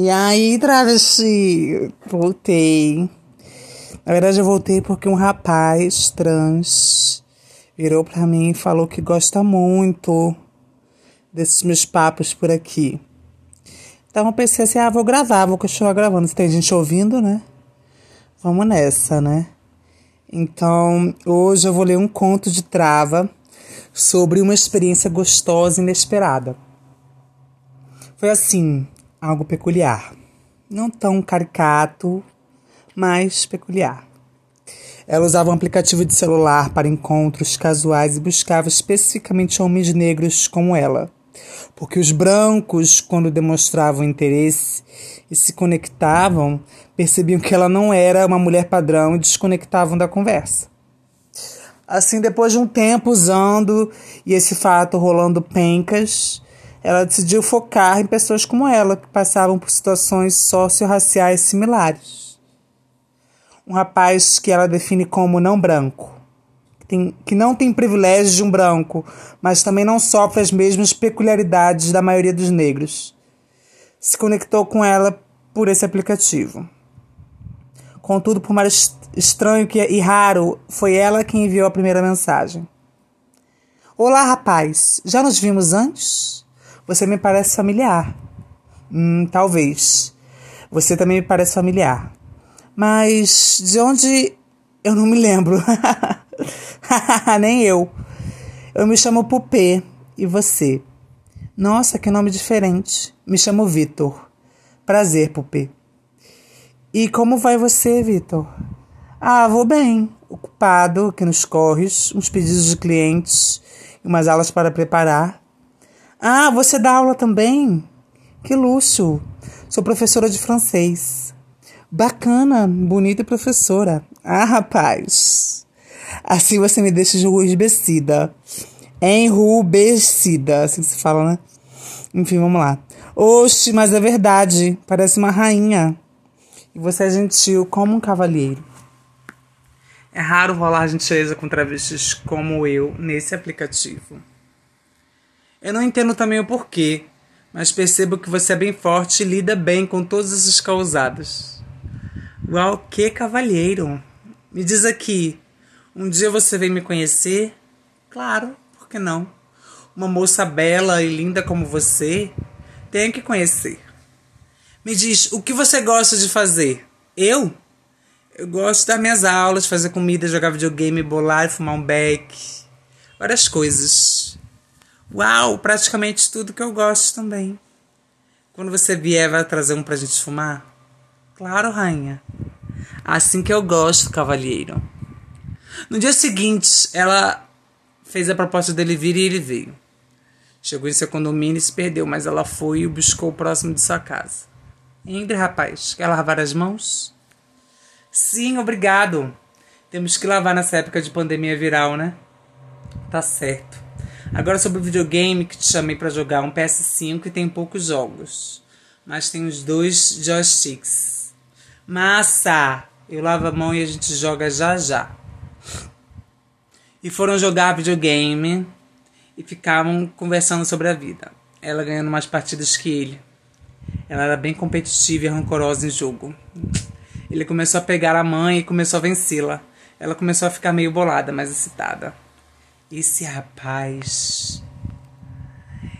E aí, travesti, voltei. Na verdade, eu voltei porque um rapaz trans virou pra mim e falou que gosta muito desses meus papos por aqui. Então eu pensei assim, ah, vou gravar, vou continuar gravando. Se tem gente ouvindo, né? Vamos nessa, né? Então, hoje eu vou ler um conto de trava sobre uma experiência gostosa e inesperada. Foi assim, algo peculiar. Não tão caricato, mas peculiar. Ela usava um aplicativo de celular para encontros casuais e buscava especificamente homens negros como ela. Porque os brancos, quando demonstravam interesse e se conectavam, percebiam que ela não era uma mulher padrão e desconectavam da conversa. Assim, depois de um tempo usando e esse fato rolando pencas, ela decidiu focar em pessoas como ela, que passavam por situações socio-raciais similares. Um rapaz que ela define como não branco, que, tem, que não tem privilégios de um branco, mas também não sofre as mesmas peculiaridades da maioria dos negros. Se conectou com ela por esse aplicativo. Contudo, por mais estranho que, e raro, foi ela quem enviou a primeira mensagem. Olá, rapaz. Já nos vimos antes? Você me parece familiar. Hum, talvez. Você também me parece familiar. Mas de onde eu não me lembro. Nem eu. Eu me chamo Pupê. E você? Nossa, que nome diferente. Me chamo Vitor. Prazer, Pupê. E como vai você, Vitor? Ah, vou bem. Ocupado aqui nos corres, uns pedidos de clientes e umas aulas para preparar. Ah, você dá aula também? Que luxo! Sou professora de francês. Bacana, bonita professora. Ah, rapaz. Assim você me deixa enrubescida. Enrubescida, assim se fala, né? Enfim, vamos lá. Oxe, mas é verdade. Parece uma rainha. E você é gentil como um cavalheiro. É raro rolar gentileza com travestis como eu nesse aplicativo. Eu não entendo também o porquê, mas percebo que você é bem forte e lida bem com todas essas causadas. Uau, que cavalheiro! Me diz aqui, um dia você vem me conhecer? Claro, por que não? Uma moça bela e linda como você, tem que conhecer. Me diz, o que você gosta de fazer? Eu? Eu gosto das minhas aulas, fazer comida, jogar videogame, bolar fumar um beck. Várias coisas. Uau, praticamente tudo que eu gosto também. Quando você vier, vai trazer um pra gente fumar? Claro, rainha. Assim que eu gosto, cavalheiro. No dia seguinte, ela fez a proposta dele vir e ele veio. Chegou em seu condomínio e se perdeu, mas ela foi e o buscou próximo de sua casa. Entre, rapaz, quer lavar as mãos? Sim, obrigado. Temos que lavar nessa época de pandemia viral, né? Tá certo. Agora sobre o videogame que te chamei para jogar um PS5 e tem poucos jogos. Mas tem os dois joysticks. Massa! Eu lavo a mão e a gente joga já já. E foram jogar videogame e ficavam conversando sobre a vida. Ela ganhando mais partidas que ele. Ela era bem competitiva e rancorosa em jogo. Ele começou a pegar a mãe e começou a vencê-la. Ela começou a ficar meio bolada, mas excitada. Esse rapaz.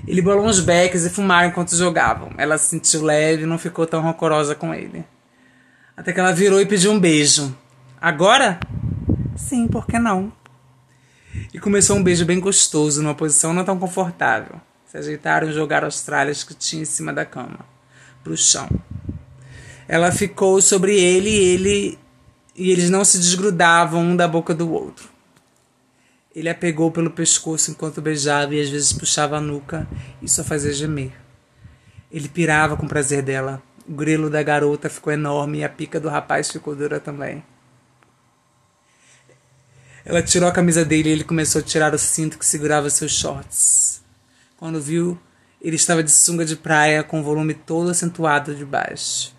Ele bolou uns becks e fumaram enquanto jogavam. Ela se sentiu leve e não ficou tão rancorosa com ele. Até que ela virou e pediu um beijo. Agora? Sim, por que não? E começou um beijo bem gostoso, numa posição não tão confortável. Se ajeitaram e jogaram as tralhas que tinha em cima da cama para o chão. Ela ficou sobre ele e ele e eles não se desgrudavam um da boca do outro. Ele a pegou pelo pescoço enquanto beijava e às vezes puxava a nuca e só fazia gemer. Ele pirava com prazer dela. O grelo da garota ficou enorme e a pica do rapaz ficou dura também. Ela tirou a camisa dele e ele começou a tirar o cinto que segurava seus shorts. Quando viu, ele estava de sunga de praia com o volume todo acentuado de baixo.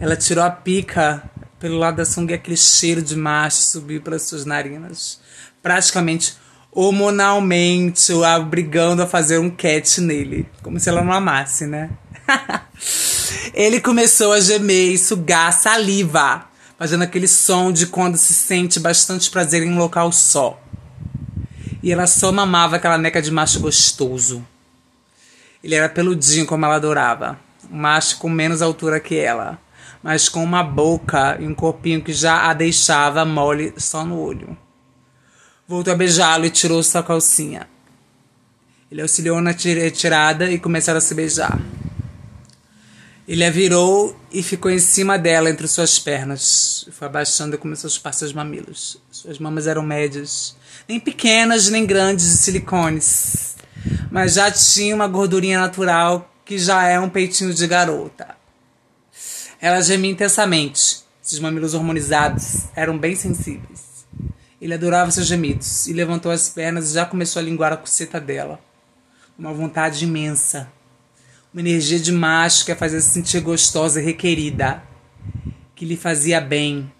Ela tirou a pica pelo lado da sunga e aquele cheiro de macho subiu pelas suas narinas. Praticamente hormonalmente, obrigando a fazer um cat nele. Como se ela não amasse, né? Ele começou a gemer e sugar saliva, fazendo aquele som de quando se sente bastante prazer em um local só. E ela só mamava aquela neca de macho gostoso. Ele era peludinho como ela adorava, um macho com menos altura que ela, mas com uma boca e um corpinho que já a deixava mole só no olho. Voltou a beijá-lo e tirou sua calcinha. Ele auxiliou na retirada e começaram a se beijar. Ele a virou e ficou em cima dela entre suas pernas. Foi abaixando e começou a chupar seus mamilos. Suas mamas eram médias, nem pequenas nem grandes de silicones, mas já tinha uma gordurinha natural que já é um peitinho de garota. Ela gemia intensamente. Seus mamilos hormonizados eram bem sensíveis. Ele adorava seus gemidos e levantou as pernas e já começou a linguar a coceta dela. Uma vontade imensa. Uma energia de macho que a fazia se sentir gostosa e requerida. Que lhe fazia bem.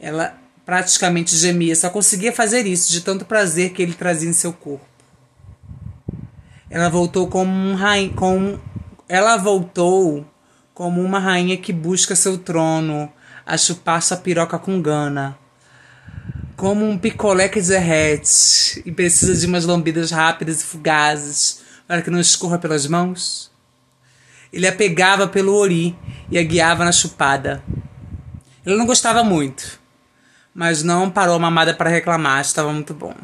Ela praticamente gemia, só conseguia fazer isso de tanto prazer que ele trazia em seu corpo. Ela voltou como um rainha, com ela voltou como uma rainha que busca seu trono, a chupar sua piroca com gana como um picolé que derrete e precisa de umas lambidas rápidas e fugazes para que não escorra pelas mãos? Ele a pegava pelo ori e a guiava na chupada. Ele não gostava muito, mas não parou a mamada para reclamar, estava muito bom.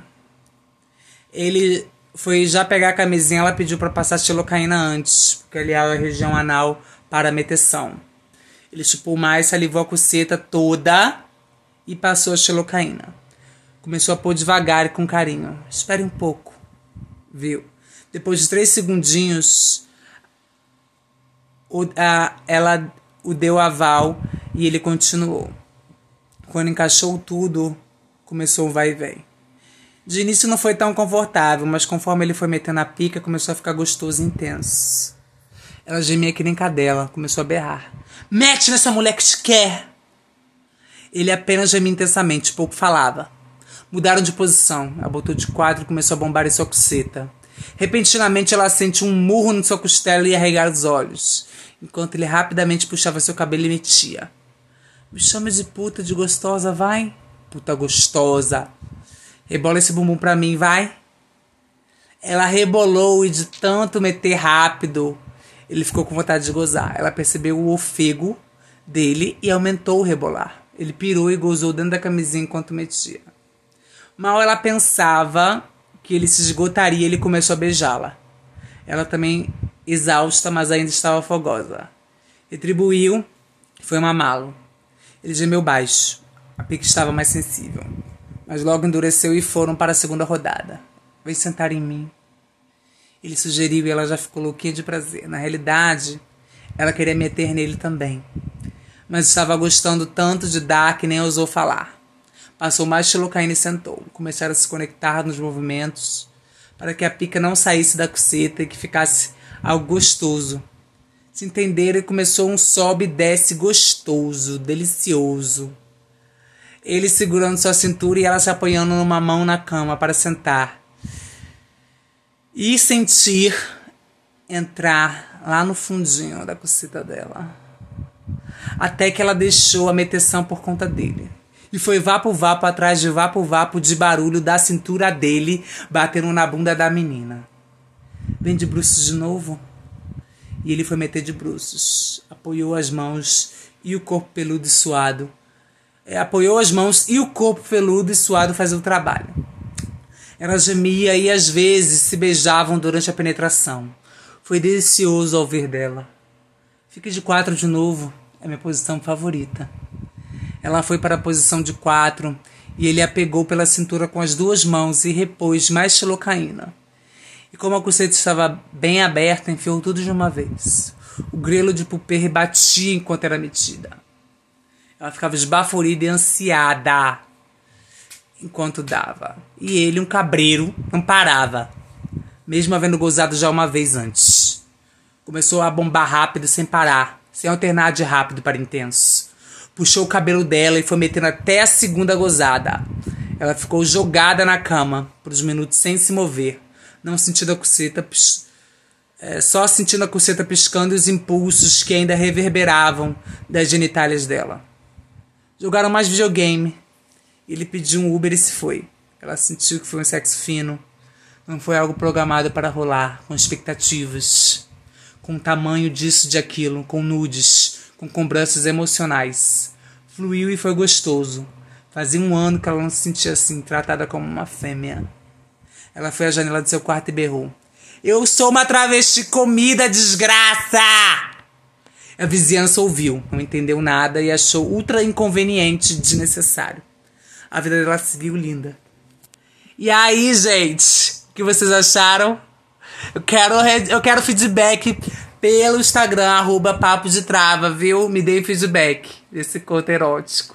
Ele foi já pegar a camisinha, ela pediu para passar xilocaína antes, porque aliava a região anal para a meteção. Ele chupou mais, salivou a coceta toda e passou a xilocaína. Começou a pôr devagar e com carinho. Espere um pouco, viu? Depois de três segundinhos, o, a, ela o deu aval e ele continuou. Quando encaixou tudo, começou o vai e vem. De início não foi tão confortável, mas conforme ele foi metendo a pica, começou a ficar gostoso e intenso. Ela gemia que nem cadela, começou a berrar. Mete nessa mulher que te quer! Ele apenas gemia intensamente, pouco falava. Mudaram de posição. Ela botou de quatro e começou a bombar em sua coceta. Repentinamente ela sente um murro na sua costela e arregar os olhos, enquanto ele rapidamente puxava seu cabelo e metia. Me chama de puta, de gostosa, vai? Puta gostosa. Rebola esse bumbum pra mim, vai? Ela rebolou e de tanto meter rápido, ele ficou com vontade de gozar. Ela percebeu o ofego dele e aumentou o rebolar. Ele pirou e gozou dentro da camisinha enquanto metia. Mal ela pensava que ele se esgotaria, ele começou a beijá-la. Ela também exausta, mas ainda estava fogosa. Retribuiu, foi mamá-lo. Ele gemeu baixo. A pique estava mais sensível. Mas logo endureceu e foram para a segunda rodada. Vem sentar em mim. Ele sugeriu e ela já ficou louquinha de prazer. Na realidade, ela queria meter nele também. Mas estava gostando tanto de dar que nem ousou falar. Passou mais xilocaína e sentou. Começaram a se conectar nos movimentos para que a pica não saísse da coceta e que ficasse algo gostoso. Se entenderam e começou um sobe e desce gostoso, delicioso. Ele segurando sua cintura e ela se apoiando numa mão na cama para sentar. E sentir entrar lá no fundinho da coceta dela. Até que ela deixou a meteção por conta dele e foi vapo-vapo atrás de vapo-vapo de barulho da cintura dele batendo na bunda da menina. Vem de bruços de novo? E ele foi meter de bruços. Apoiou as mãos e o corpo peludo e suado. É, apoiou as mãos e o corpo peludo e suado fazia o trabalho. Ela gemia e às vezes se beijavam durante a penetração. Foi delicioso ouvir dela. Fique de quatro de novo. É minha posição favorita. Ela foi para a posição de quatro e ele a pegou pela cintura com as duas mãos e repôs mais xilocaína. E como a coceta estava bem aberta, enfiou tudo de uma vez. O grelo de pupê rebatia enquanto era metida. Ela ficava esbaforida e ansiada enquanto dava. E ele, um cabreiro, não parava, mesmo havendo gozado já uma vez antes. Começou a bombar rápido sem parar, sem alternar de rápido para intenso puxou o cabelo dela e foi metendo até a segunda gozada. Ela ficou jogada na cama por uns minutos sem se mover, não sentindo a coceta é, só sentindo a coceta piscando e os impulsos que ainda reverberavam das genitálias dela. Jogaram mais videogame. Ele pediu um Uber e se foi. Ela sentiu que foi um sexo fino. Não foi algo programado para rolar, com expectativas, com o tamanho disso, de aquilo, com nudes, com cobranças emocionais. Fluiu e foi gostoso. Fazia um ano que ela não se sentia assim, tratada como uma fêmea. Ela foi à janela do seu quarto e berrou. Eu sou uma travesti comida, desgraça! A vizinhança ouviu, não entendeu nada e achou ultra inconveniente e desnecessário. A vida dela seguiu linda. E aí, gente, o que vocês acharam? Eu quero, eu quero feedback pelo Instagram, arroba Papo de Trava, viu? Me dê feedback desse conto erótico.